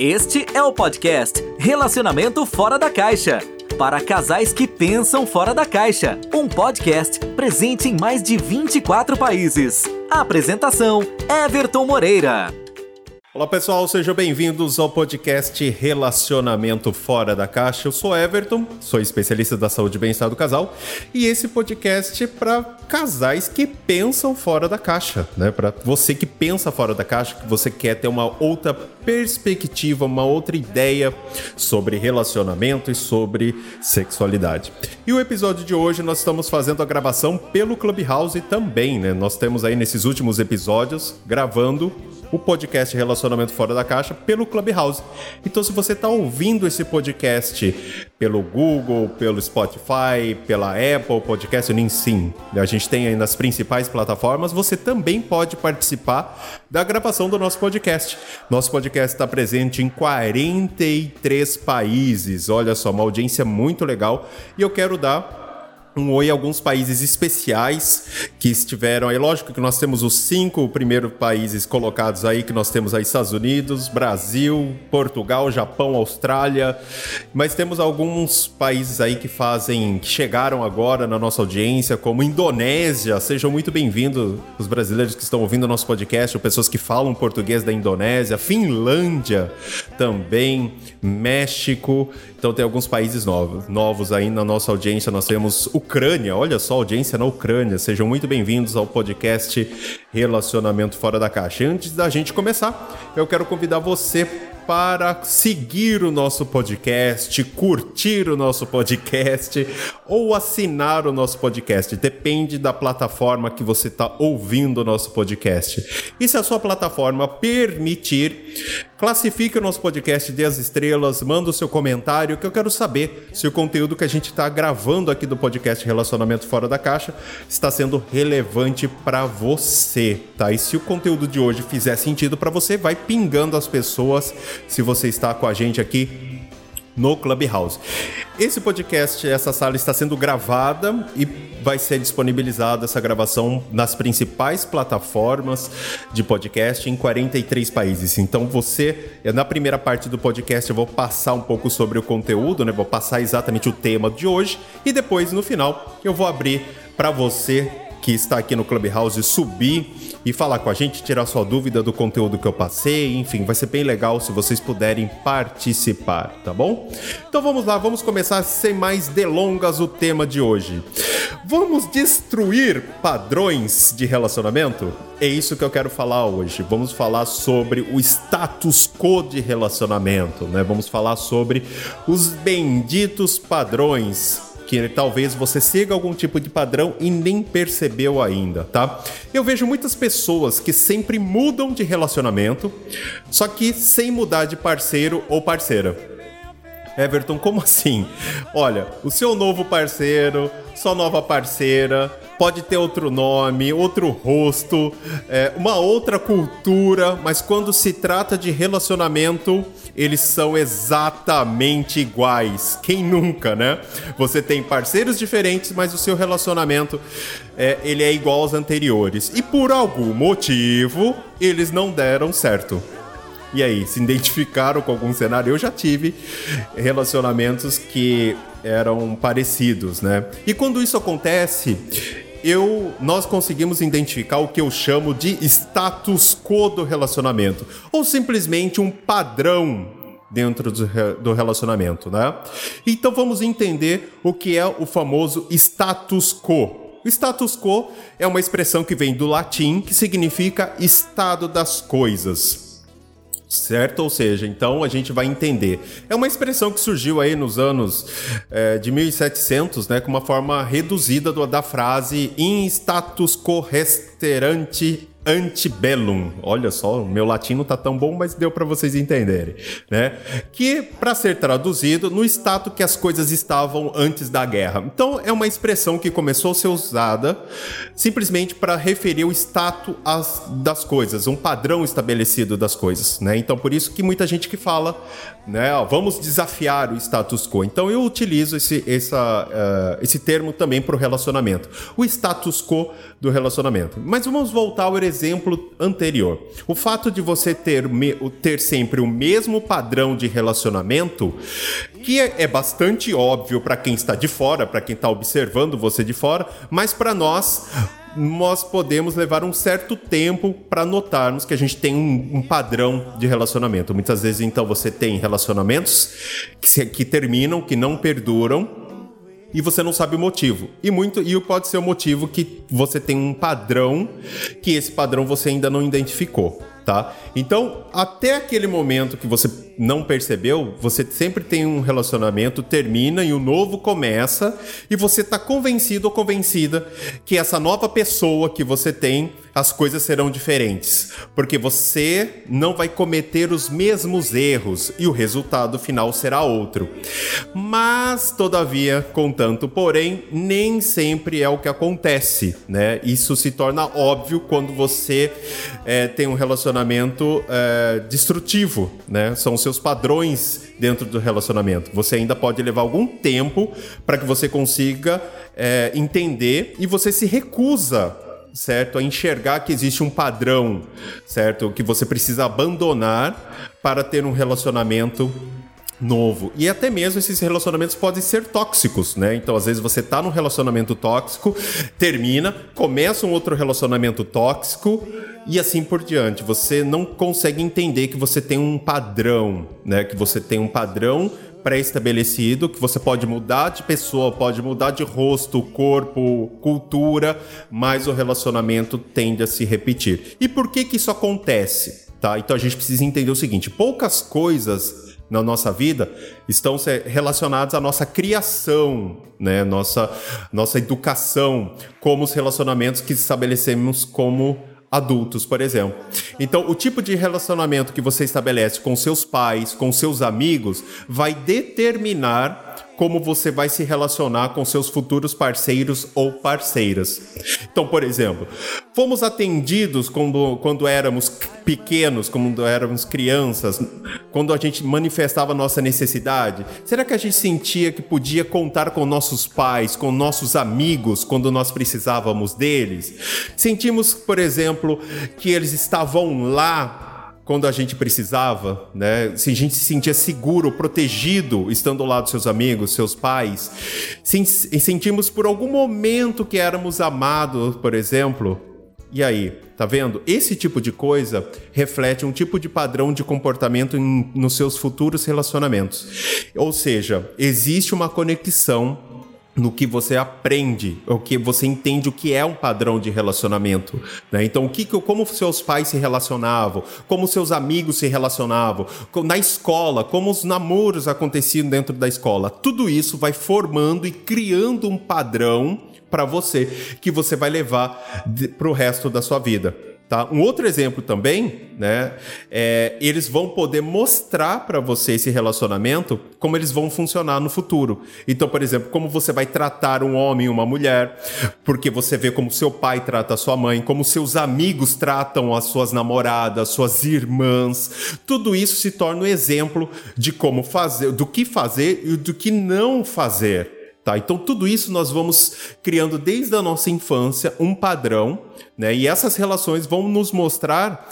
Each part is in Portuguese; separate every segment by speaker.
Speaker 1: Este é o podcast Relacionamento Fora da Caixa. Para casais que pensam fora da caixa. Um podcast presente em mais de 24 países. Apresentação: Everton Moreira.
Speaker 2: Olá pessoal, sejam bem-vindos ao podcast Relacionamento Fora da Caixa. Eu sou Everton, sou especialista da saúde e bem-estar do casal, e esse podcast é para casais que pensam fora da caixa, né? Para você que pensa fora da caixa, que você quer ter uma outra perspectiva, uma outra ideia sobre relacionamento e sobre sexualidade. E o episódio de hoje nós estamos fazendo a gravação pelo Clubhouse também, né? Nós temos aí nesses últimos episódios gravando o podcast Relacionamento Fora da Caixa pelo Clubhouse. Então, se você está ouvindo esse podcast pelo Google, pelo Spotify, pela Apple Podcast, nem sim, a gente tem aí nas principais plataformas, você também pode participar da gravação do nosso podcast. Nosso podcast está presente em 43 países. Olha só, uma audiência muito legal. E eu quero dar um oi a alguns países especiais que estiveram aí. Lógico que nós temos os cinco primeiros países colocados aí, que nós temos aí Estados Unidos, Brasil, Portugal, Japão, Austrália, mas temos alguns países aí que fazem, que chegaram agora na nossa audiência, como Indonésia. Sejam muito bem-vindos os brasileiros que estão ouvindo o nosso podcast, ou pessoas que falam português da Indonésia, Finlândia também, México. Então tem alguns países novos, novos aí na nossa audiência. Nós temos Ucrânia, olha só, audiência na Ucrânia. Sejam muito bem-vindos ao podcast Relacionamento Fora da Caixa. Antes da gente começar, eu quero convidar você para seguir o nosso podcast, curtir o nosso podcast ou assinar o nosso podcast. Depende da plataforma que você está ouvindo o nosso podcast. E se a sua plataforma permitir, classifique o nosso podcast, dê as estrelas, manda o seu comentário, que eu quero saber se o conteúdo que a gente está gravando aqui do podcast Relacionamento Fora da Caixa está sendo relevante para você, tá? E se o conteúdo de hoje fizer sentido para você, vai pingando as pessoas se você está com a gente aqui no Clubhouse. Esse podcast, essa sala está sendo gravada e vai ser disponibilizada essa gravação nas principais plataformas de podcast em 43 países. Então você, na primeira parte do podcast eu vou passar um pouco sobre o conteúdo, né? Vou passar exatamente o tema de hoje e depois no final eu vou abrir para você que está aqui no Clubhouse subir e falar com a gente, tirar sua dúvida do conteúdo que eu passei, enfim, vai ser bem legal se vocês puderem participar, tá bom? Então vamos lá, vamos começar sem mais delongas o tema de hoje. Vamos destruir padrões de relacionamento? É isso que eu quero falar hoje. Vamos falar sobre o status quo de relacionamento, né? Vamos falar sobre os benditos padrões que talvez você siga algum tipo de padrão e nem percebeu ainda, tá? Eu vejo muitas pessoas que sempre mudam de relacionamento, só que sem mudar de parceiro ou parceira. Everton, como assim? Olha, o seu novo parceiro, sua nova parceira, pode ter outro nome, outro rosto, é, uma outra cultura, mas quando se trata de relacionamento, eles são exatamente iguais. Quem nunca, né? Você tem parceiros diferentes, mas o seu relacionamento é, ele é igual aos anteriores. E por algum motivo, eles não deram certo. E aí, se identificaram com algum cenário? Eu já tive relacionamentos que eram parecidos, né? E quando isso acontece, eu, nós conseguimos identificar o que eu chamo de status quo do relacionamento, ou simplesmente um padrão dentro do relacionamento, né? Então vamos entender o que é o famoso status quo. O status quo é uma expressão que vem do latim que significa estado das coisas certo? Ou seja, então a gente vai entender. É uma expressão que surgiu aí nos anos é, de 1700, né, com uma forma reduzida do, da frase in status quo resterante antebellum. Olha só, meu latim não tá tão bom, mas deu para vocês entenderem, né? Que para ser traduzido no status que as coisas estavam antes da guerra. Então é uma expressão que começou a ser usada simplesmente para referir o status das coisas, um padrão estabelecido das coisas, né? Então por isso que muita gente que fala, né, ó, vamos desafiar o status quo. Então eu utilizo esse, essa, uh, esse termo também para o relacionamento, o status quo do relacionamento. Mas vamos voltar ao exemplo anterior. O fato de você ter, ter sempre o mesmo padrão de relacionamento, que é, é bastante óbvio para quem está de fora, para quem está observando você de fora, mas para nós nós podemos levar um certo tempo para notarmos que a gente tem um, um, padrão de relacionamento. Muitas vezes, então, você tem relacionamentos que, se, que terminam, que não perduram, e você não sabe o motivo. E muito e pode ser o motivo que você tem um padrão que esse padrão você ainda não identificou tá? Então, até aquele momento que você não percebeu, você sempre tem um relacionamento, termina e o novo começa, e você está convencido ou convencida que essa nova pessoa que você tem, as coisas serão diferentes, porque você não vai cometer os mesmos erros e o resultado final será outro. Mas, todavia, contanto, porém, nem sempre é o que acontece, né? Isso se torna óbvio quando você é, tem um relacionamento é, destrutivo, né? São seus padrões dentro do relacionamento. Você ainda pode levar algum tempo para que você consiga é, entender e você se recusa certo? A enxergar que existe um padrão, certo? Que você precisa abandonar para ter um relacionamento novo. E até mesmo esses relacionamentos podem ser tóxicos, né? Então, às vezes você tá num relacionamento tóxico, termina, começa um outro relacionamento tóxico e assim por diante. Você não consegue entender que você tem um padrão, né? Que você tem um padrão pré-estabelecido, que você pode mudar de pessoa, pode mudar de rosto, corpo, cultura, mas o relacionamento tende a se repetir. E por que que isso acontece? Tá? Então a gente precisa entender o seguinte: poucas coisas na nossa vida estão relacionados à nossa criação, né? nossa, nossa educação, como os relacionamentos que estabelecemos como adultos, por exemplo. Então, o tipo de relacionamento que você estabelece com seus pais, com seus amigos, vai determinar como você vai se relacionar com seus futuros parceiros ou parceiras. Então, por exemplo, fomos atendidos quando, quando éramos pequenos, quando éramos crianças, quando a gente manifestava nossa necessidade? Será que a gente sentia que podia contar com nossos pais, com nossos amigos, quando nós precisávamos deles? Sentimos, por exemplo, que eles estavam lá quando a gente precisava, né? Se a gente se sentia seguro, protegido, estando ao lado dos seus amigos, seus pais, se sentimos por algum momento que éramos amados, por exemplo. E aí, tá vendo? Esse tipo de coisa reflete um tipo de padrão de comportamento em, nos seus futuros relacionamentos. Ou seja, existe uma conexão no que você aprende, o que você entende o que é um padrão de relacionamento, né? Então, o que, como seus pais se relacionavam, como seus amigos se relacionavam, na escola, como os namoros aconteciam dentro da escola, tudo isso vai formando e criando um padrão para você que você vai levar para o resto da sua vida. Tá? Um outro exemplo também, né, é, eles vão poder mostrar para você esse relacionamento, como eles vão funcionar no futuro. Então, por exemplo, como você vai tratar um homem e uma mulher, porque você vê como seu pai trata a sua mãe, como seus amigos tratam as suas namoradas, suas irmãs. Tudo isso se torna um exemplo de como fazer, do que fazer e do que não fazer. Tá? Então, tudo isso nós vamos criando desde a nossa infância um padrão, né? E essas relações vão nos mostrar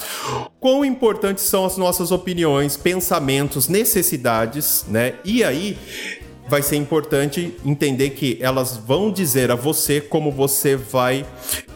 Speaker 2: quão importantes são as nossas opiniões, pensamentos, necessidades, né? E aí vai ser importante entender que elas vão dizer a você como você vai,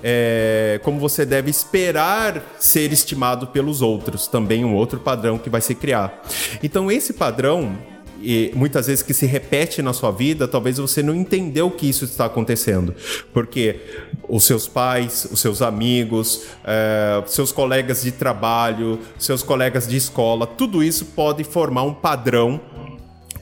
Speaker 2: é, como você deve esperar ser estimado pelos outros. Também um outro padrão que vai se criar. Então, esse padrão e muitas vezes que se repete na sua vida, talvez você não entendeu que isso está acontecendo. Porque os seus pais, os seus amigos, é, seus colegas de trabalho, seus colegas de escola, tudo isso pode formar um padrão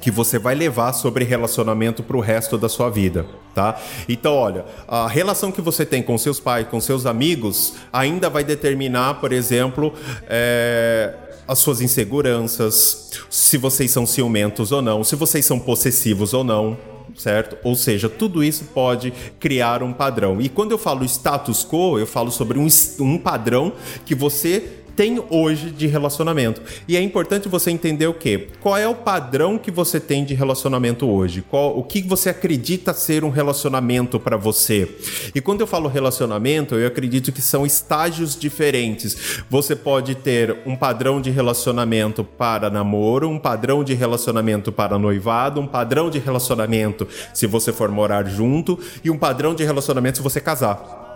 Speaker 2: que você vai levar sobre relacionamento para o resto da sua vida, tá? Então, olha, a relação que você tem com seus pais, com seus amigos, ainda vai determinar, por exemplo, é, as suas inseguranças, se vocês são ciumentos ou não, se vocês são possessivos ou não, certo? Ou seja, tudo isso pode criar um padrão. E quando eu falo status quo, eu falo sobre um, um padrão que você tem hoje de relacionamento. E é importante você entender o quê? Qual é o padrão que você tem de relacionamento hoje? Qual, o que você acredita ser um relacionamento para você? E quando eu falo relacionamento, eu acredito que são estágios diferentes. Você pode ter um padrão de relacionamento para namoro, um padrão de relacionamento para noivado, um padrão de relacionamento se você for morar junto e um padrão de relacionamento se você casar.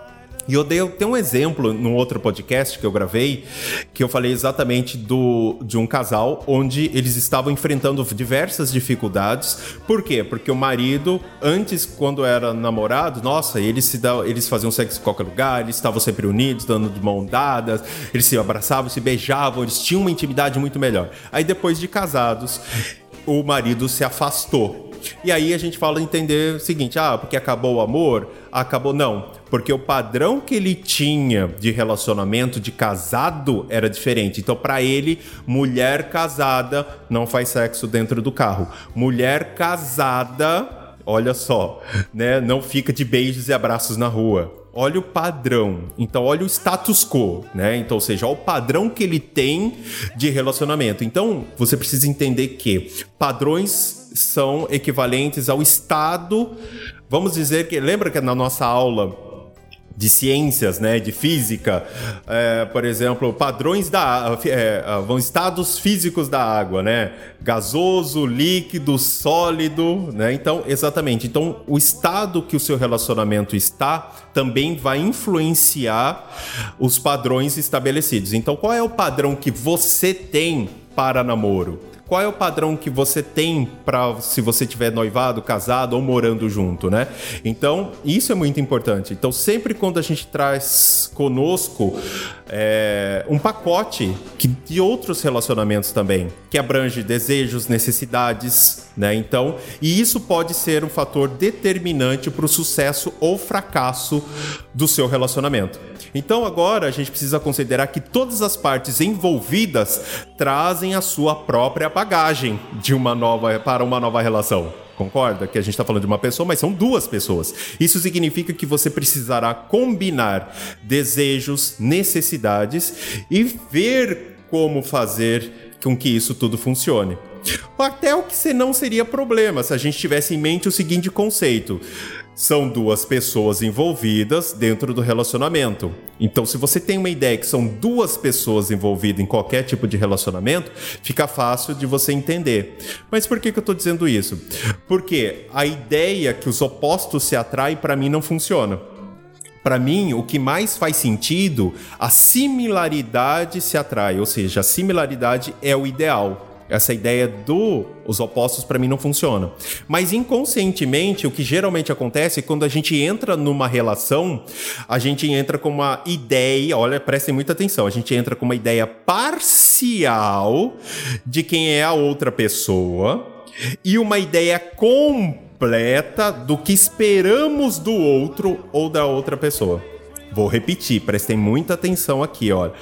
Speaker 2: E eu dei até um exemplo no outro podcast que eu gravei, que eu falei exatamente do, de um casal onde eles estavam enfrentando diversas dificuldades. Por quê? Porque o marido, antes, quando era namorado, nossa, eles, se eles faziam sexo em qualquer lugar, eles estavam sempre unidos, dando de mão dadas, eles se abraçavam, se beijavam, eles tinham uma intimidade muito melhor. Aí depois de casados, o marido se afastou. E aí a gente fala entender o seguinte: ah, porque acabou o amor? Acabou. Não porque o padrão que ele tinha de relacionamento de casado era diferente. Então, para ele, mulher casada não faz sexo dentro do carro. Mulher casada, olha só, né, não fica de beijos e abraços na rua olha o padrão. Então, olha o status quo, né? Então, ou seja, olha o padrão que ele tem de relacionamento. Então, você precisa entender que padrões são equivalentes ao estado. Vamos dizer que lembra que na nossa aula de ciências, né, de física, é, por exemplo, padrões da é, vão estados físicos da água, né, gasoso, líquido, sólido, né, então exatamente, então o estado que o seu relacionamento está também vai influenciar os padrões estabelecidos. Então, qual é o padrão que você tem para namoro? Qual é o padrão que você tem para se você tiver noivado, casado ou morando junto, né? Então, isso é muito importante. Então, sempre quando a gente traz conosco é, um pacote que, de outros relacionamentos também, que abrange desejos, necessidades, né? Então, e isso pode ser um fator determinante para o sucesso ou fracasso do seu relacionamento. Então agora a gente precisa considerar que todas as partes envolvidas trazem a sua própria bagagem de uma nova para uma nova relação. Concorda que a gente está falando de uma pessoa, mas são duas pessoas. Isso significa que você precisará combinar desejos, necessidades e ver como fazer com que isso tudo funcione. Até o que não seria problema se a gente tivesse em mente o seguinte conceito: são duas pessoas envolvidas dentro do relacionamento. Então, se você tem uma ideia que são duas pessoas envolvidas em qualquer tipo de relacionamento, fica fácil de você entender. Mas por que, que eu estou dizendo isso? Porque a ideia que os opostos se atraem, para mim, não funciona. Para mim, o que mais faz sentido, a similaridade se atrai, ou seja, a similaridade é o ideal essa ideia do os opostos para mim não funciona. Mas inconscientemente, o que geralmente acontece é quando a gente entra numa relação, a gente entra com uma ideia, olha, prestem muita atenção, a gente entra com uma ideia parcial de quem é a outra pessoa e uma ideia completa do que esperamos do outro ou da outra pessoa. Vou repetir, prestem muita atenção aqui, olha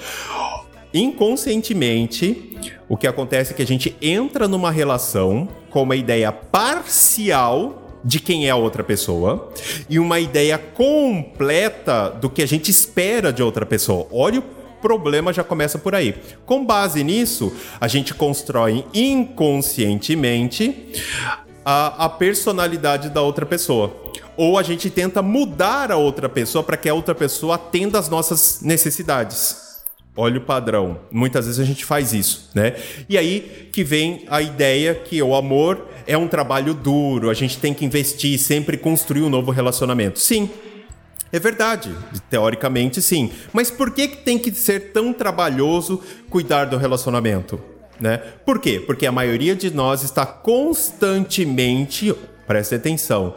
Speaker 2: inconscientemente, o que acontece é que a gente entra numa relação com uma ideia parcial de quem é a outra pessoa e uma ideia completa do que a gente espera de outra pessoa. Olha o problema já começa por aí. Com base nisso, a gente constrói inconscientemente a, a personalidade da outra pessoa. Ou a gente tenta mudar a outra pessoa para que a outra pessoa atenda às nossas necessidades. Olha o padrão. Muitas vezes a gente faz isso, né? E aí que vem a ideia que o amor é um trabalho duro, a gente tem que investir, sempre construir um novo relacionamento. Sim, é verdade, teoricamente sim. Mas por que, que tem que ser tão trabalhoso cuidar do relacionamento? Né? Por quê? Porque a maioria de nós está constantemente, preste atenção,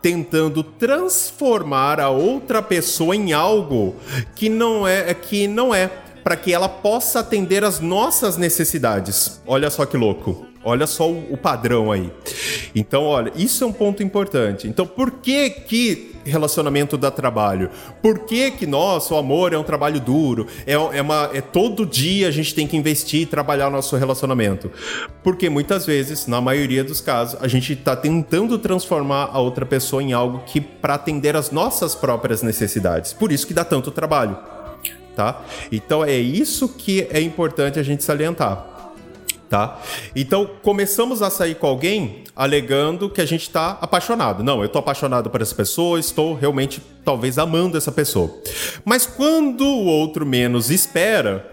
Speaker 2: tentando transformar a outra pessoa em algo que não é que não é para que ela possa atender às nossas necessidades. Olha só que louco. Olha só o, padrão aí. Então, olha, isso é um ponto importante. Então, por que que relacionamento dá trabalho? Por que que nosso amor é um trabalho duro? É, é, uma, é todo dia a gente tem que investir e trabalhar nosso relacionamento. Porque muitas vezes, na maioria dos casos, a gente está tentando transformar a outra pessoa em algo que para atender às nossas próprias necessidades. Por isso que dá tanto trabalho. tá? Então é isso que é importante a gente salientar tá? Então começamos a sair com alguém alegando que a gente está apaixonado. Não, eu estou apaixonado por essa pessoa, estou realmente talvez amando essa pessoa. Mas quando o outro menos espera,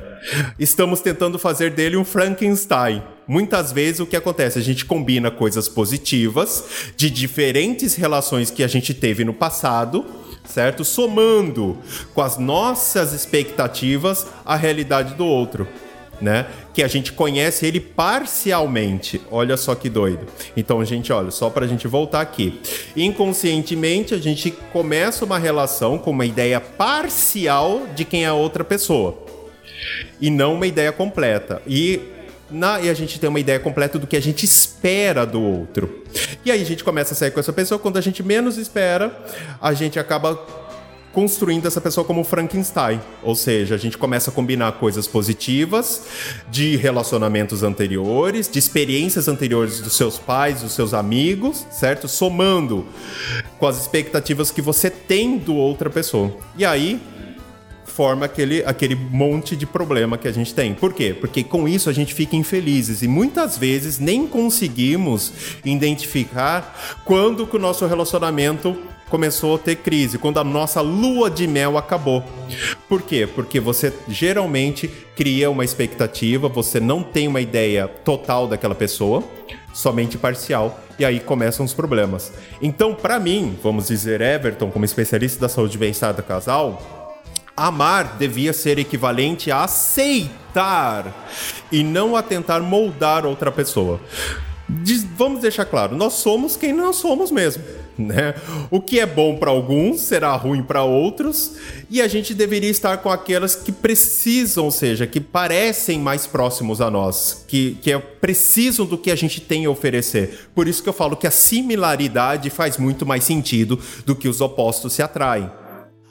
Speaker 2: estamos tentando fazer dele um Frankenstein. Muitas vezes o que acontece? A gente combina coisas positivas de diferentes relações que a gente teve no passado, certo? Somando com as nossas expectativas a realidade do outro né? Que a gente conhece ele parcialmente. Olha só que doido. Então, gente, olha, só para a gente voltar aqui. Inconscientemente, a gente começa uma relação com uma ideia parcial de quem é a outra pessoa. E não uma ideia completa. E na, e a gente tem uma ideia completa do que a gente espera do outro. E aí a gente começa a sair com essa pessoa, quando a gente menos espera, a gente acaba construindo essa pessoa como Frankenstein. Ou seja, a gente começa a combinar coisas positivas de relacionamentos anteriores, de experiências anteriores dos seus pais, dos seus amigos, certo? Somando com as expectativas que você tem do outra pessoa. E aí forma aquele, aquele monte de problema que a gente tem. Por quê? Porque com isso a gente fica infelizes e muitas vezes nem conseguimos identificar quando que o nosso relacionamento começou a ter crise, quando a nossa lua de mel acabou. Por quê? Porque você geralmente cria uma expectativa, você não tem uma ideia total daquela pessoa, somente parcial, e aí começam os problemas. Então, para mim, vamos dizer, Everton, como especialista da saúde e bem-estar do casal, amar devia ser equivalente a aceitar e não a tentar moldar outra pessoa. vamos deixar claro, nós somos quem nós somos mesmo né? O que é bom para alguns será ruim para outros, e a gente deveria estar com aquelas que precisam, ou seja, que parecem mais próximos a nós, que, que é, precisam do que a gente tem a oferecer. Por isso que eu falo que a similaridade faz muito mais sentido do que os opostos se atraem.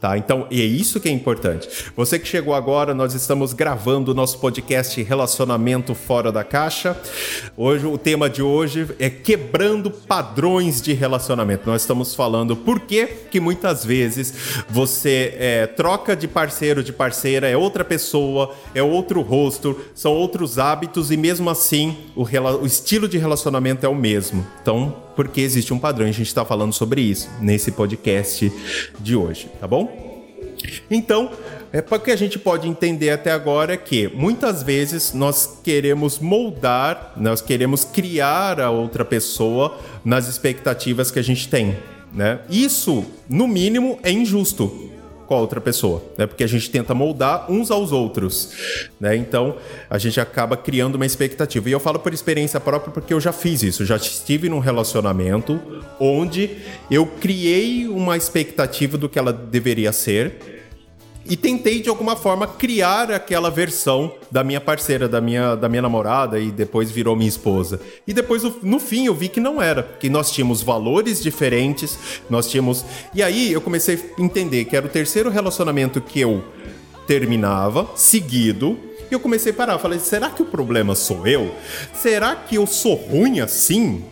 Speaker 2: Tá? Então, e é isso que é importante. Você que chegou agora, nós estamos gravando o nosso podcast Relacionamento Fora da Caixa. Hoje, o tema de hoje é quebrando padrões de relacionamento. Nós estamos falando por que, que muitas vezes você é, troca de parceiro, de parceira, é outra pessoa, é outro rosto, são outros hábitos e mesmo assim o, o estilo de relacionamento é o mesmo. Então, porque existe um padrão. A gente está falando sobre isso nesse podcast de hoje, tá bom? Então, é para que a gente pode entender até agora é que muitas vezes nós queremos moldar, nós queremos criar a outra pessoa nas expectativas que a gente tem, né? Isso, no mínimo, é injusto com a outra pessoa, né? Porque a gente tenta moldar uns aos outros, né? Então a gente acaba criando uma expectativa. E eu falo por experiência própria porque eu já fiz isso, já estive num relacionamento onde eu criei uma expectativa do que ela deveria ser e tentei de alguma forma criar aquela versão da minha parceira, da minha, da minha namorada e depois virou minha esposa. E depois no fim eu vi que não era, que nós tínhamos valores diferentes, nós tínhamos. E aí eu comecei a entender que era o terceiro relacionamento que eu terminava, seguido, e eu comecei a parar. Falei, será que o problema sou eu? Será que eu sou ruim assim?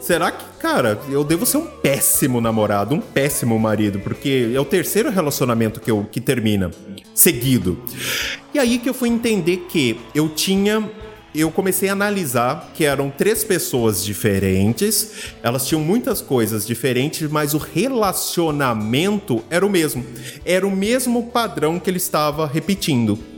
Speaker 2: Será que, cara, eu devo ser um péssimo namorado, um péssimo marido, porque é o terceiro relacionamento que, eu, que termina seguido. E aí que eu fui entender que eu tinha eu comecei a analisar que eram três pessoas diferentes, elas tinham muitas coisas diferentes, mas o relacionamento era o mesmo. Era o mesmo padrão que ele estava repetindo.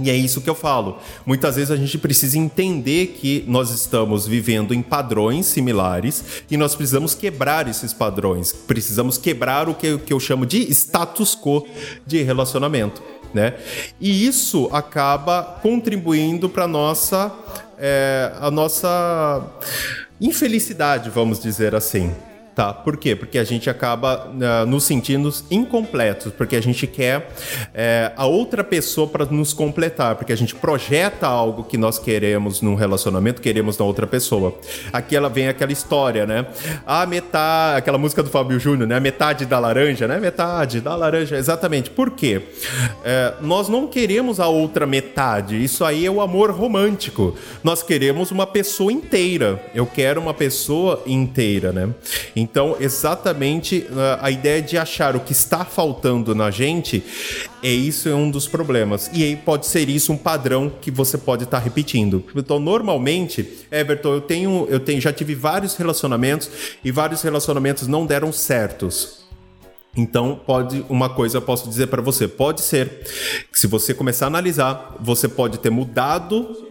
Speaker 2: E é isso que eu falo. Muitas vezes a gente precisa entender que nós estamos vivendo em padrões similares e nós precisamos quebrar esses padrões. Precisamos quebrar o que, que eu chamo de status quo de relacionamento. Né? E isso acaba contribuindo para nossa é, a nossa infelicidade, vamos dizer assim. Tá, por quê? Porque a gente acaba uh, nos sentindo incompletos, porque a gente quer é, a outra pessoa para nos completar, porque a gente projeta algo que nós queremos num relacionamento, queremos na outra pessoa. Aqui ela vem aquela história, né? A metade, aquela música do Fábio Júnior, né? A metade da laranja, né? Metade da laranja, exatamente. Por quê? É, nós não queremos a outra metade, isso aí é o amor romântico. Nós queremos uma pessoa inteira. Eu quero uma pessoa inteira, né? Então, exatamente uh, a ideia de achar o que está faltando na gente É isso é um dos problemas. E aí pode ser isso um padrão que você pode estar tá repetindo. Então, normalmente, Everton, eu tenho, eu tenho, já tive vários relacionamentos e vários relacionamentos não deram certos. Então, pode uma coisa eu posso dizer para você, pode ser que se você começar a analisar, você pode ter mudado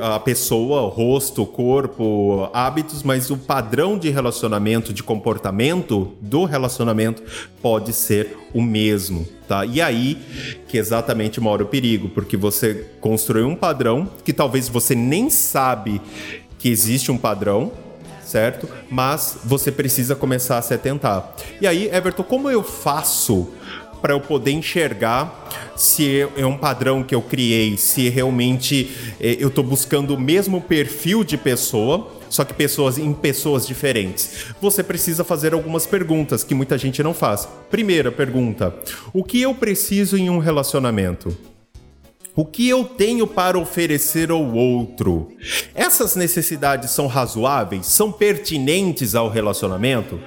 Speaker 2: a pessoa, o rosto, o corpo, hábitos, mas o padrão de relacionamento, de comportamento do relacionamento pode ser o mesmo, tá? E aí que exatamente mora o perigo, porque você construiu um padrão que talvez você nem sabe que existe um padrão, certo? Mas você precisa começar a se atentar. E aí, Everton, como eu faço para eu poder enxergar se é um padrão que eu criei, se realmente é, eu estou buscando o mesmo perfil de pessoa, só que pessoas em pessoas diferentes. Você precisa fazer algumas perguntas que muita gente não faz. Primeira pergunta: o que eu preciso em um relacionamento? O que eu tenho para oferecer ao outro? Essas necessidades são razoáveis? São pertinentes ao relacionamento?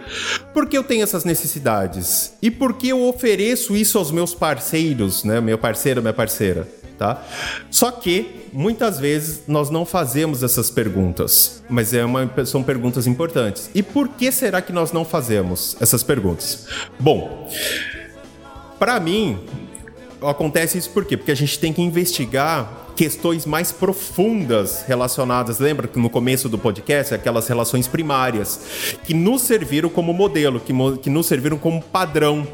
Speaker 2: Por que eu tenho essas necessidades? E por que eu ofereço isso aos meus parceiros, né? Meu parceiro, minha parceira, tá? Só que muitas vezes nós não fazemos essas perguntas, mas é uma, são perguntas importantes. E por que será que nós não fazemos essas perguntas? Bom, para mim, acontece isso por quê? Porque a gente tem que investigar questões mais profundas relacionadas, lembra que no começo do podcast, aquelas relações primárias, que nos serviram como modelo, que, que nos serviram como padrão,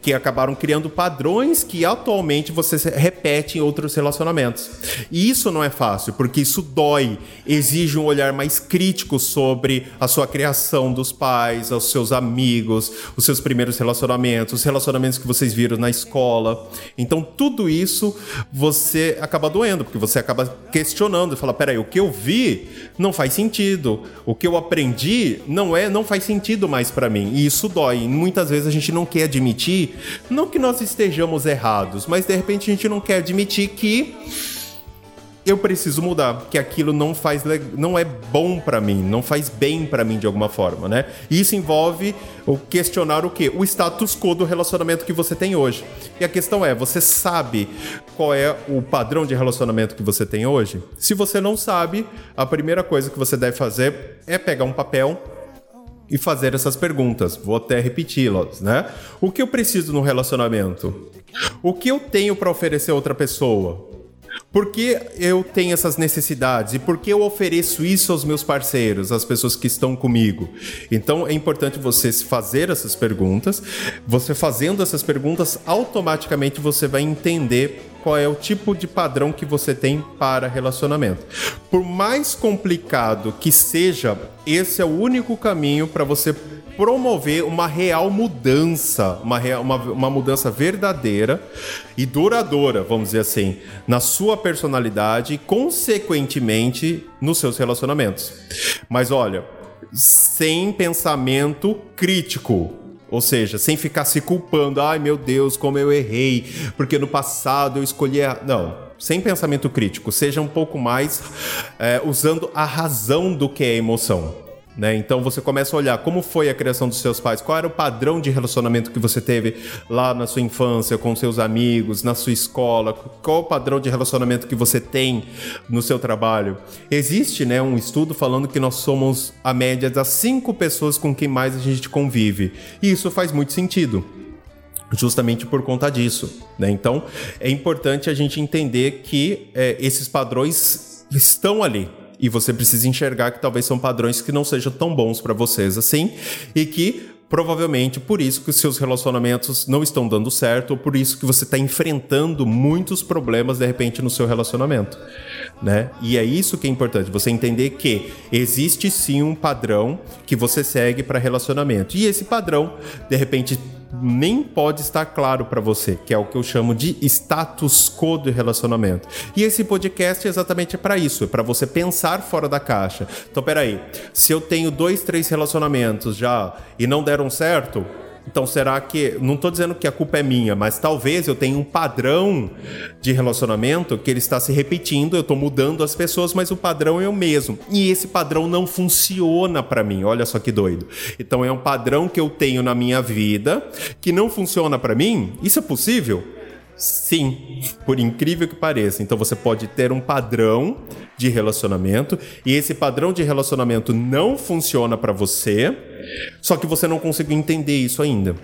Speaker 2: que acabaram criando padrões que atualmente você repete em outros relacionamentos. E isso não é fácil, porque isso dói, exige um olhar mais crítico sobre a sua criação dos pais, os seus amigos, os seus primeiros relacionamentos, os relacionamentos que vocês viram na escola. Então, tudo isso você acaba doendo porque você acaba questionando e fala, peraí, o que eu vi não faz sentido, o que eu aprendi não é, não faz sentido mais para mim. E isso dói. E muitas vezes a gente não quer admitir, não que nós estejamos errados, mas de repente a gente não quer admitir que eu preciso mudar, que aquilo não faz não é bom para mim, não faz bem para mim de alguma forma, né? E isso envolve o questionar o quê? O status quo do relacionamento que você tem hoje. E a questão é, você sabe qual é o padrão de relacionamento que você tem hoje? Se você não sabe, a primeira coisa que você deve fazer é pegar um papel e fazer essas perguntas. Vou até repeti-las, né? O que eu preciso no relacionamento? O que eu tenho para oferecer a outra pessoa? Por que eu tenho essas necessidades e por que eu ofereço isso aos meus parceiros, às pessoas que estão comigo? Então é importante você fazer essas perguntas. Você fazendo essas perguntas, automaticamente você vai entender qual é o tipo de padrão que você tem para relacionamento. Por mais complicado que seja, esse é o único caminho para você promover uma real mudança, uma, real, uma, uma mudança verdadeira e duradoura, vamos dizer assim, na sua personalidade e, consequentemente, nos seus relacionamentos. Mas olha, sem pensamento crítico, ou seja, sem ficar se culpando, ai meu Deus, como eu errei, porque no passado eu escolhi a. Não, sem pensamento crítico, seja um pouco mais é, usando a razão do que é emoção. Né? Então você começa a olhar como foi a criação dos seus pais, qual era o padrão de relacionamento que você teve lá na sua infância, com seus amigos, na sua escola, qual o padrão de relacionamento que você tem no seu trabalho. Existe né, um estudo falando que nós somos a média das cinco pessoas com quem mais a gente convive. E isso faz muito sentido justamente por conta disso. Né? Então, é importante a gente entender que é, esses padrões estão ali e você precisa enxergar que talvez são padrões que não sejam tão bons para vocês assim e que provavelmente por isso que os seus relacionamentos não estão dando certo ou por isso que você está enfrentando muitos problemas de repente no seu relacionamento, né? E é isso que é importante, você entender que existe sim um padrão que você segue para relacionamento e esse padrão de repente nem pode estar claro para você, que é o que eu chamo de status quo do relacionamento. E esse podcast é exatamente para isso, é para você pensar fora da caixa. Então, peraí, se eu tenho dois, três relacionamentos já e não deram certo, então, será que. Não estou dizendo que a culpa é minha, mas talvez eu tenha um padrão de relacionamento que ele está se repetindo, eu estou mudando as pessoas, mas o padrão é o mesmo. E esse padrão não funciona para mim. Olha só que doido. Então, é um padrão que eu tenho na minha vida que não funciona para mim. Isso é possível? Sim, por incrível que pareça. Então você pode ter um padrão de relacionamento e esse padrão de relacionamento não funciona para você, só que você não conseguiu entender isso ainda.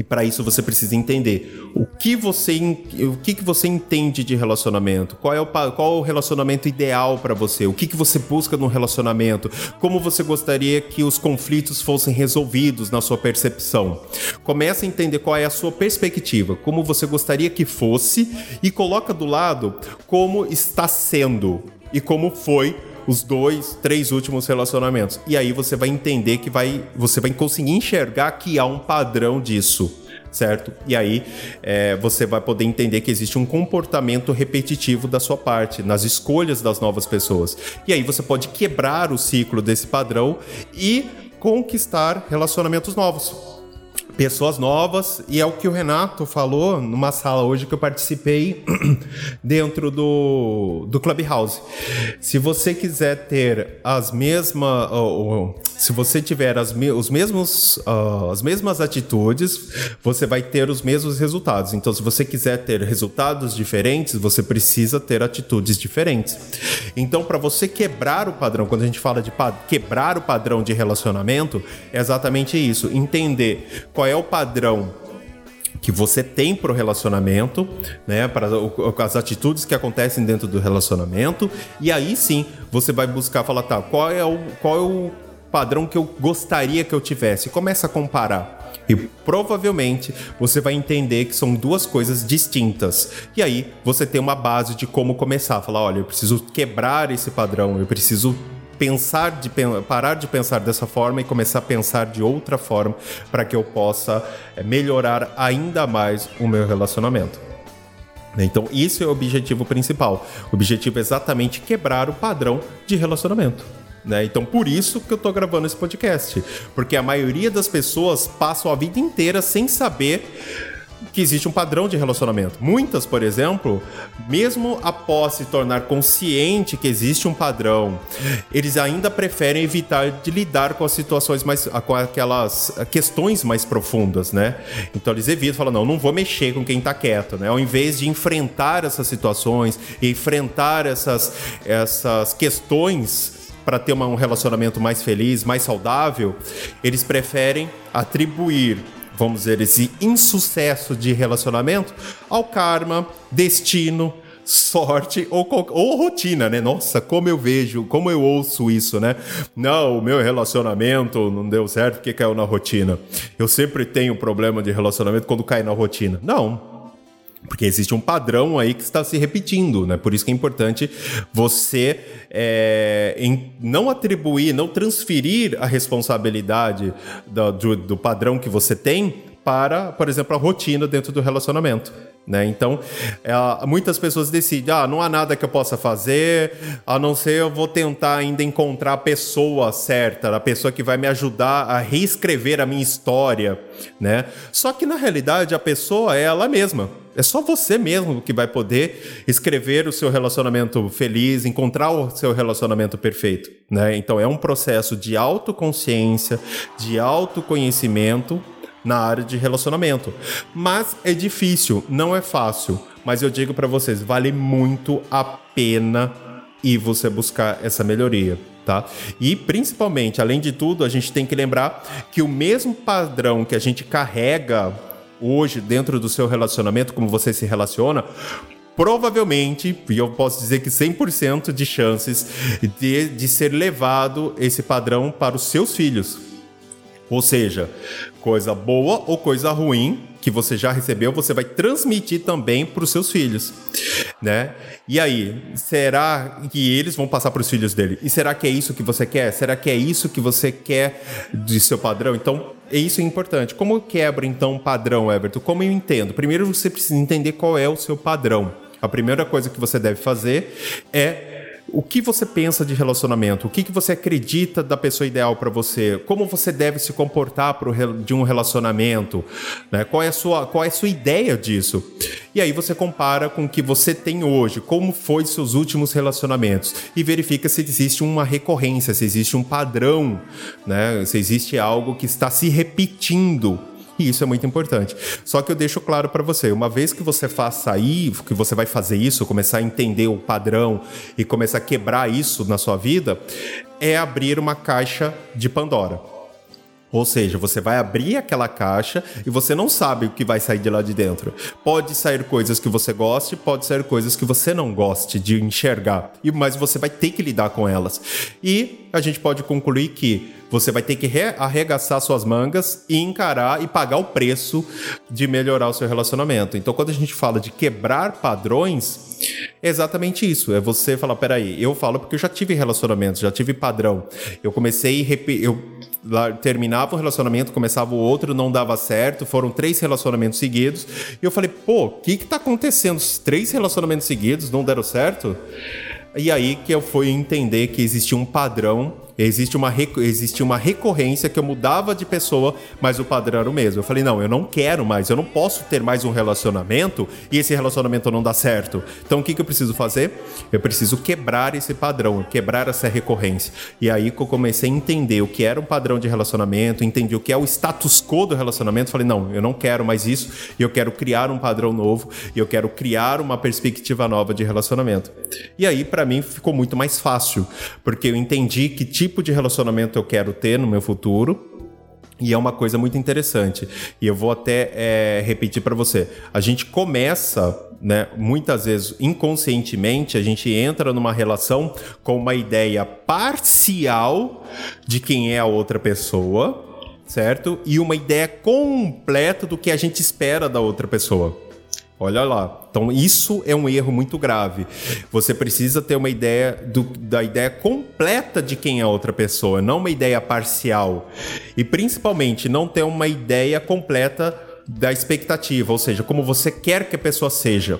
Speaker 2: E para isso você precisa entender. O que você o que, que você entende de relacionamento, qual é o, qual é o relacionamento ideal para você, o que, que você busca no relacionamento, como você gostaria que os conflitos fossem resolvidos na sua percepção. Comece a entender qual é a sua perspectiva, como você gostaria que fosse e coloca do lado como está sendo e como foi os dois, três últimos relacionamentos. E aí você vai entender que vai, você vai conseguir enxergar que há um padrão disso certo? E aí é, você vai poder entender que existe um comportamento repetitivo da sua parte, nas escolhas das novas pessoas. E aí você pode quebrar o ciclo desse padrão e conquistar relacionamentos novos pessoas novas e é o que o Renato falou numa sala hoje que eu participei dentro do, do Clubhouse. Se você quiser ter as mesmas, se você tiver as, os mesmos, uh, as mesmas atitudes, você vai ter os mesmos resultados. Então, se você quiser ter resultados diferentes, você precisa ter atitudes diferentes. Então, para você quebrar o padrão, quando a gente fala de quebrar o padrão de relacionamento, é exatamente isso: entender qual é o padrão que você tem para o relacionamento, né, para as atitudes que acontecem dentro do relacionamento, e aí sim você vai buscar falar, tá, qual é o, qual é o padrão que eu gostaria que eu tivesse? Começa a comparar. E provavelmente você vai entender que são duas coisas distintas. E aí você tem uma base de como começar. Falar, olha, eu preciso quebrar esse padrão, eu preciso pensar de parar de pensar dessa forma e começar a pensar de outra forma para que eu possa eh, melhorar ainda mais o meu relacionamento. Então, isso é o objetivo principal. O objetivo é exatamente quebrar o padrão de relacionamento. Né? Então, por isso que eu estou gravando esse podcast. Porque a maioria das pessoas passam a vida inteira sem saber que existe um padrão de relacionamento. Muitas, por exemplo, mesmo após se tornar consciente que existe um padrão, eles ainda preferem evitar de lidar com as situações mais com aquelas questões mais profundas, né? Então eles evitam, falam não, não vou mexer com quem tá quieto, né? Ao invés de enfrentar essas situações, enfrentar essas essas questões para ter uma, um relacionamento mais feliz, mais saudável, eles preferem atribuir vamos dizer, esse insucesso de relacionamento ao karma, destino, sorte ou, ou rotina, né? Nossa, como eu vejo, como eu ouço isso, né? Não, o meu relacionamento não deu certo porque caiu na rotina. Eu sempre tenho problema de relacionamento quando cai na rotina. Não, porque existe um padrão aí que está se repetindo, né? Por isso que é importante você é, não atribuir, não transferir a responsabilidade do, do, do padrão que você tem para, por exemplo, a rotina dentro do relacionamento. Né? Então, é, muitas pessoas decidem, ah, não há nada que eu possa fazer, a não ser eu vou tentar ainda encontrar a pessoa certa, a pessoa que vai me ajudar a reescrever a minha história, né? Só que na realidade a pessoa é ela mesma. É só você mesmo que vai poder escrever o seu relacionamento feliz, encontrar o seu relacionamento perfeito, né? Então é um processo de autoconsciência, de autoconhecimento na área de relacionamento. Mas é difícil, não é fácil. Mas eu digo para vocês, vale muito a pena e você buscar essa melhoria. Tá? E principalmente, além de tudo, a gente tem que lembrar que o mesmo padrão que a gente carrega hoje dentro do seu relacionamento, como você se relaciona, provavelmente, e eu posso dizer que 100% de chances de, de ser levado esse padrão para os seus filhos. Ou seja, coisa boa ou coisa ruim que você já recebeu, você vai transmitir também para os seus filhos, né? E aí, será que eles vão passar para os filhos dele? E será que é isso que você quer? Será que é isso que você quer de seu padrão? Então, é isso é importante. Como eu quebro então o padrão, Everton? Como eu entendo? Primeiro você precisa entender qual é o seu padrão. A primeira coisa que você deve fazer é o que você pensa de relacionamento? O que, que você acredita da pessoa ideal para você? Como você deve se comportar pro, de um relacionamento? Né? Qual, é a sua, qual é a sua ideia disso? E aí você compara com o que você tem hoje, como foi seus últimos relacionamentos e verifica se existe uma recorrência, se existe um padrão, né? se existe algo que está se repetindo E isso é muito importante. Só que eu deixo claro para você, uma vez que você faça aí, que você vai fazer isso, começar a entender o padrão e começar a quebrar isso na sua vida, é abrir uma caixa de Pandora. Ou seja, você vai abrir aquela caixa e você não sabe o que vai sair de lá de dentro. Pode sair coisas que você goste, pode sair coisas que você não goste de enxergar. Mas você vai ter que lidar com elas. E a gente pode concluir que você vai ter que arregaçar suas mangas e encarar e pagar o preço de melhorar o seu relacionamento. Então, quando a gente fala de quebrar padrões, é exatamente isso. É você falar, peraí, eu falo porque eu já tive relacionamentos, já tive padrão. Eu comecei, eu terminava um relacionamento, começava o outro, não dava certo, foram três relacionamentos seguidos. E eu falei, pô, o que que tá acontecendo? Os três relacionamentos seguidos não deram certo? E aí que eu fui entender que existia um padrão Existe uma, existe uma recorrência que eu mudava de pessoa, mas o padrão era o mesmo. Eu falei, não, eu não quero mais, eu não posso ter mais um relacionamento e esse relacionamento não dá certo. Então o que, que eu preciso fazer? Eu preciso quebrar esse padrão, quebrar essa recorrência. E aí que eu comecei a entender o que era um padrão de relacionamento, entendi o que é o status quo do relacionamento. Falei, não, eu não quero mais isso, e eu quero criar um padrão novo, e eu quero criar uma perspectiva nova de relacionamento. E aí, para mim, ficou muito mais fácil, porque eu entendi que tipo tipo de relacionamento eu quero ter no meu futuro. E é uma coisa muito interessante. E eu vou até é, repetir para você. A gente começa, né, muitas vezes inconscientemente, a gente entra numa relação com uma ideia parcial de quem é a outra pessoa, certo? E uma ideia completa do que a gente espera da outra pessoa. Olha lá. Então, isso é um erro muito grave. Você precisa ter uma ideia do, da ideia completa de quem é a outra pessoa, não uma ideia parcial. E principalmente não ter uma ideia completa da expectativa, ou seja, como você quer que a pessoa seja.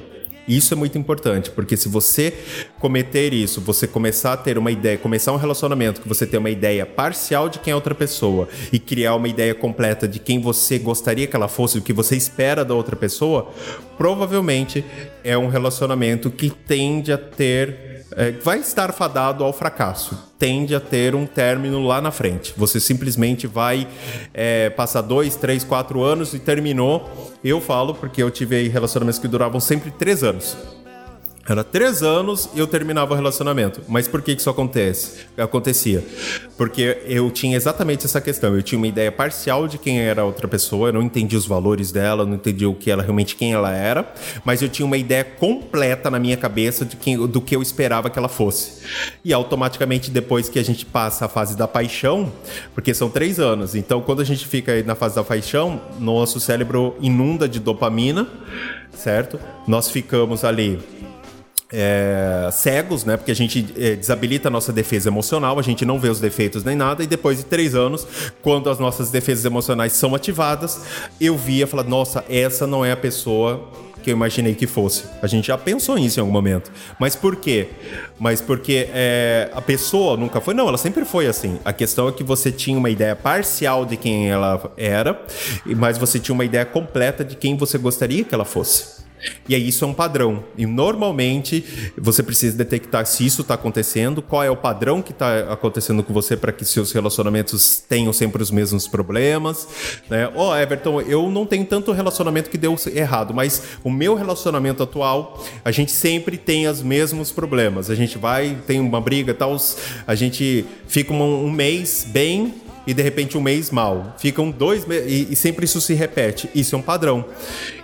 Speaker 2: Isso é muito importante, porque se você cometer isso, você começar a ter uma ideia, começar um relacionamento que você tem uma ideia parcial de quem é outra pessoa e criar uma ideia completa de quem você gostaria que ela fosse, o que você espera da outra pessoa, provavelmente é um relacionamento que tende a ter é, vai estar fadado ao fracasso. Tende a ter um término lá na frente. Você simplesmente vai é, passar dois, três, quatro anos e terminou. Eu falo porque eu tive relacionamentos que duravam sempre três anos. Era três anos e eu terminava o relacionamento. Mas por que, que isso acontece? acontecia? Porque eu tinha exatamente essa questão. Eu tinha uma ideia parcial de quem era a outra pessoa, eu não entendi os valores dela, não entendi o que ela realmente quem ela era, mas eu tinha uma ideia completa na minha cabeça de quem, do que eu esperava que ela fosse. E automaticamente, depois que a gente passa a fase da paixão, porque são três anos, então quando a gente fica aí na fase da paixão, nosso cérebro inunda de dopamina, certo? Nós ficamos ali é, cegos, né? Porque a gente é, desabilita a nossa defesa emocional, a gente não vê os defeitos nem nada, e depois de três anos, quando as nossas defesas emocionais são ativadas, eu via falar, nossa, essa não é a pessoa que eu imaginei que fosse. A gente já pensou nisso em algum momento. Mas por quê? Mas porque é, a pessoa nunca foi. Não, ela sempre foi assim. A questão é que você tinha uma ideia parcial de quem ela era, mas você tinha uma ideia completa de quem você gostaria que ela fosse. E aí isso é um padrão. E normalmente você precisa detectar se isso está acontecendo, qual é o padrão que está acontecendo com você para que seus relacionamentos tenham sempre os mesmos problemas. Né? Oh, Everton, eu não tenho tanto relacionamento que deu errado, mas o meu relacionamento atual, a gente sempre tem os mesmos problemas. A gente vai, tem uma briga, tal, a gente fica um, um mês bem e de repente um mês mal. Ficam dois meses e, sempre isso se repete. Isso é um padrão.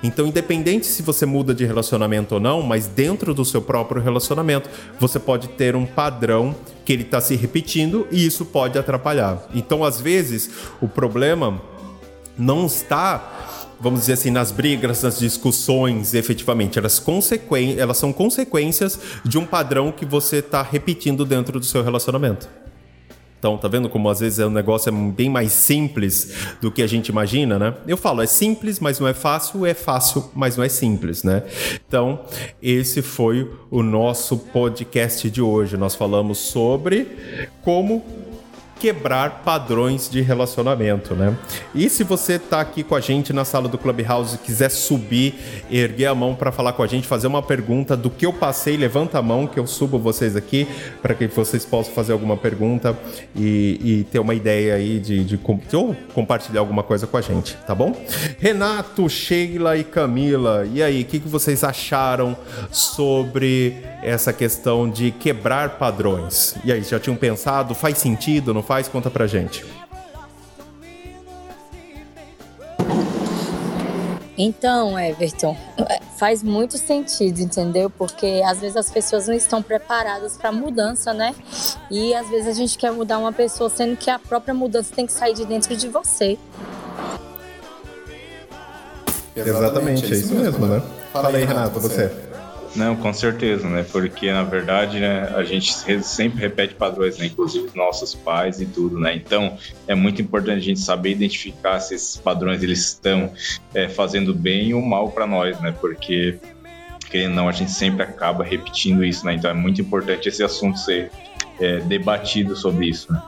Speaker 2: Então, independente se você muda de relacionamento ou não, mas dentro do seu próprio relacionamento, você pode ter um padrão que ele está se repetindo e isso pode atrapalhar. Então, às vezes, o problema não está vamos dizer assim, nas brigas, nas discussões, efetivamente, elas, consequen elas são consequências de um padrão que você está repetindo dentro do seu relacionamento. Então, tá vendo como às vezes o negócio é bem mais simples do que a gente imagina, né? Eu falo, é simples, mas não é fácil, é fácil, mas não é simples, né? Então, esse foi o nosso podcast de hoje. Nós falamos sobre como quebrar padrões de relacionamento, né? E se você tá aqui com a gente na sala do Clubhouse e quiser subir, erguer a mão para falar com a gente, fazer uma pergunta do que eu passei, levanta a mão que eu subo vocês aqui para que vocês possam fazer alguma pergunta e, e ter uma ideia aí de, de, de, ou compartilhar alguma coisa com a gente, tá bom? Renato, Sheila e Camila, e aí, o que, que vocês acharam sobre essa questão de quebrar padrões? E aí, já tinham pensado? Faz sentido? Não faz? Conta pra gente.
Speaker 3: Então, Everton, faz muito sentido, entendeu? Porque às vezes as pessoas não estão preparadas para mudança, né? E às vezes a gente quer mudar uma pessoa, sendo que a própria mudança tem que sair de dentro de você.
Speaker 2: Exatamente, é isso mesmo, né? Fala aí, Renato, você.
Speaker 4: Não, com certeza, né? Porque na verdade, né, a gente sempre repete padrões, né? Inclusive nossos pais e tudo, né? Então é muito importante a gente saber identificar se esses padrões eles estão é, fazendo bem ou mal para nós, né? Porque querendo ou não, a gente sempre acaba repetindo isso, né? Então é muito importante esse assunto ser é, debatido sobre isso, né?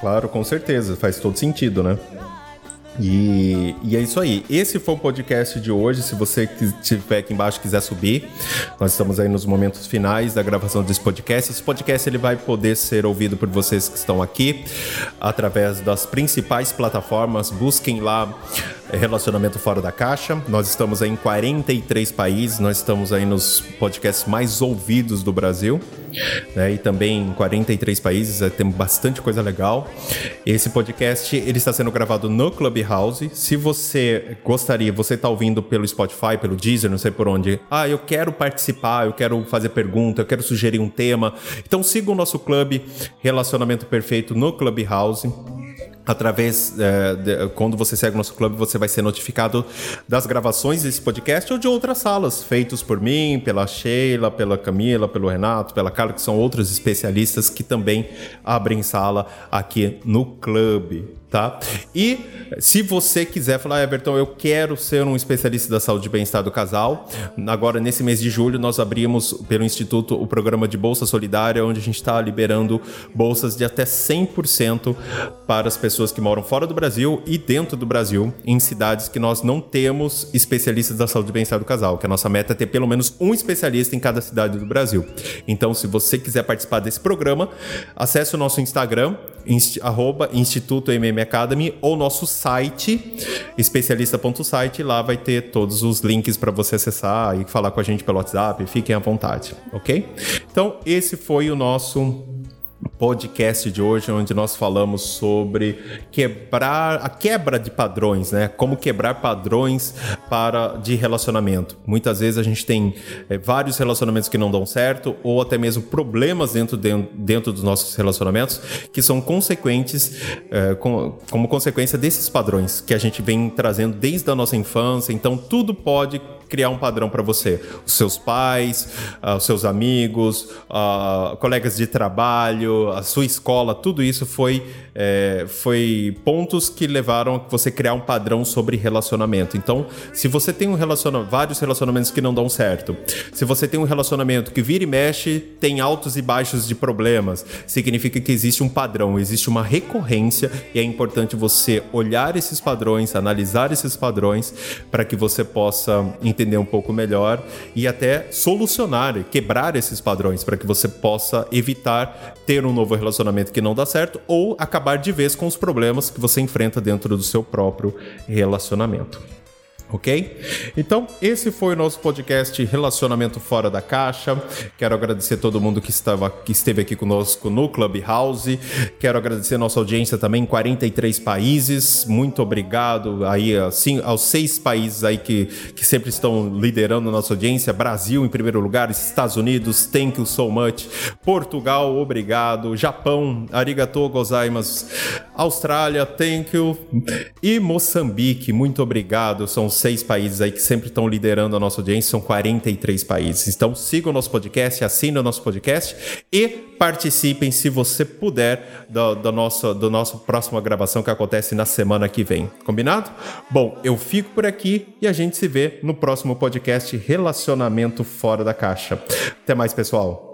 Speaker 2: Claro, com certeza, faz todo sentido, né? E, e, é isso aí. Esse foi o podcast de hoje. Se você estiver aqui embaixo quiser subir, nós estamos aí nos momentos finais da gravação desse podcast. Esse podcast ele vai poder ser ouvido por vocês que estão aqui através das principais plataformas. Busquem lá Relacionamento Fora da Caixa. Nós estamos aí em 43 países. Nós estamos aí nos podcasts mais ouvidos do Brasil. Né? E também em 43 países. É, tem bastante coisa legal. Esse podcast ele está sendo gravado no Club Clubhouse. Se você gostaria, você está ouvindo pelo Spotify, pelo Deezer, não sei por onde. Ah, eu quero participar, eu quero fazer pergunta, eu quero sugerir um tema. Então siga o nosso clube Relacionamento Perfeito no Clubhouse através é, de, quando você segue o nosso clube você vai ser notificado das gravações desse podcast ou de outras salas feitos por mim pela Sheila pela Camila pelo Renato pela Carla que são outros especialistas que também abrem sala aqui no clube tá? E se você quiser falar, Everton, eu quero ser um especialista da saúde e bem-estar do casal, agora nesse mês de julho nós abrimos pelo Instituto o programa de Bolsa Solidária, onde a gente está liberando bolsas de até 100% para as pessoas que moram fora do Brasil e dentro do Brasil, em cidades que nós não temos especialistas da saúde e bem-estar do casal, que a nossa meta é ter pelo menos um especialista em cada cidade do Brasil. Então, se você quiser participar desse programa, acesse o nosso Instagram, inst, arroba Instituto MM Academy ou nosso site, especialista.site. Lá vai ter todos os links para você acessar e falar com a gente pelo WhatsApp. Fiquem à vontade, ok? Então, esse foi o nosso podcast de hoje, onde nós falamos sobre quebrar a quebra de padrões, né? Como quebrar padrões para de relacionamento. Muitas vezes a gente tem é, vários relacionamentos que não dão certo, ou até mesmo problemas dentro, dentro, dos nossos relacionamentos que são consequentes, é, com, como consequência desses padrões que a gente vem trazendo desde a nossa infância. Então, tudo pode criar um padrão para você. Os seus pais, uh, os seus amigos, uh, colegas de trabalho, a sua escola, tudo isso foi, é, foi pontos que levaram a você criar um padrão sobre relacionamento. Então, se você tem um relacionamento, vários relacionamentos que não dão certo, se você tem um relacionamento que vira e mexe, tem altos e baixos de problemas, significa que existe um padrão, existe uma recorrência e é importante você olhar esses padrões, analisar esses padrões para que você possa entender um pouco melhor e até solucionar, quebrar esses padrões para que você possa evitar ter um novo relacionamento que não dá certo ou acabar de vez com os problemas que você enfrenta dentro do seu próprio relacionamento ok? Então, esse foi o nosso podcast Relacionamento Fora da Caixa. Quero agradecer todo mundo que, estava, que esteve aqui conosco no Clubhouse. Quero agradecer nossa audiência também em 43 países. Muito obrigado aí assim, aos seis países aí que, que sempre estão liderando nossa audiência. Brasil em primeiro lugar, Estados Unidos, thank you so much. Portugal, obrigado. Japão, arigatou gozaimasu. Austrália, thank you. E Moçambique, muito obrigado. São seis países aí que sempre estão liderando a nossa audiência, são 43 países. Então sigam o nosso podcast, assinem o nosso podcast e participem, se você puder, da, da, nossa, da nossa próxima gravação que acontece na semana que vem. Combinado? Bom, eu fico por aqui e a gente se vê no próximo podcast Relacionamento Fora da Caixa. Até mais, pessoal.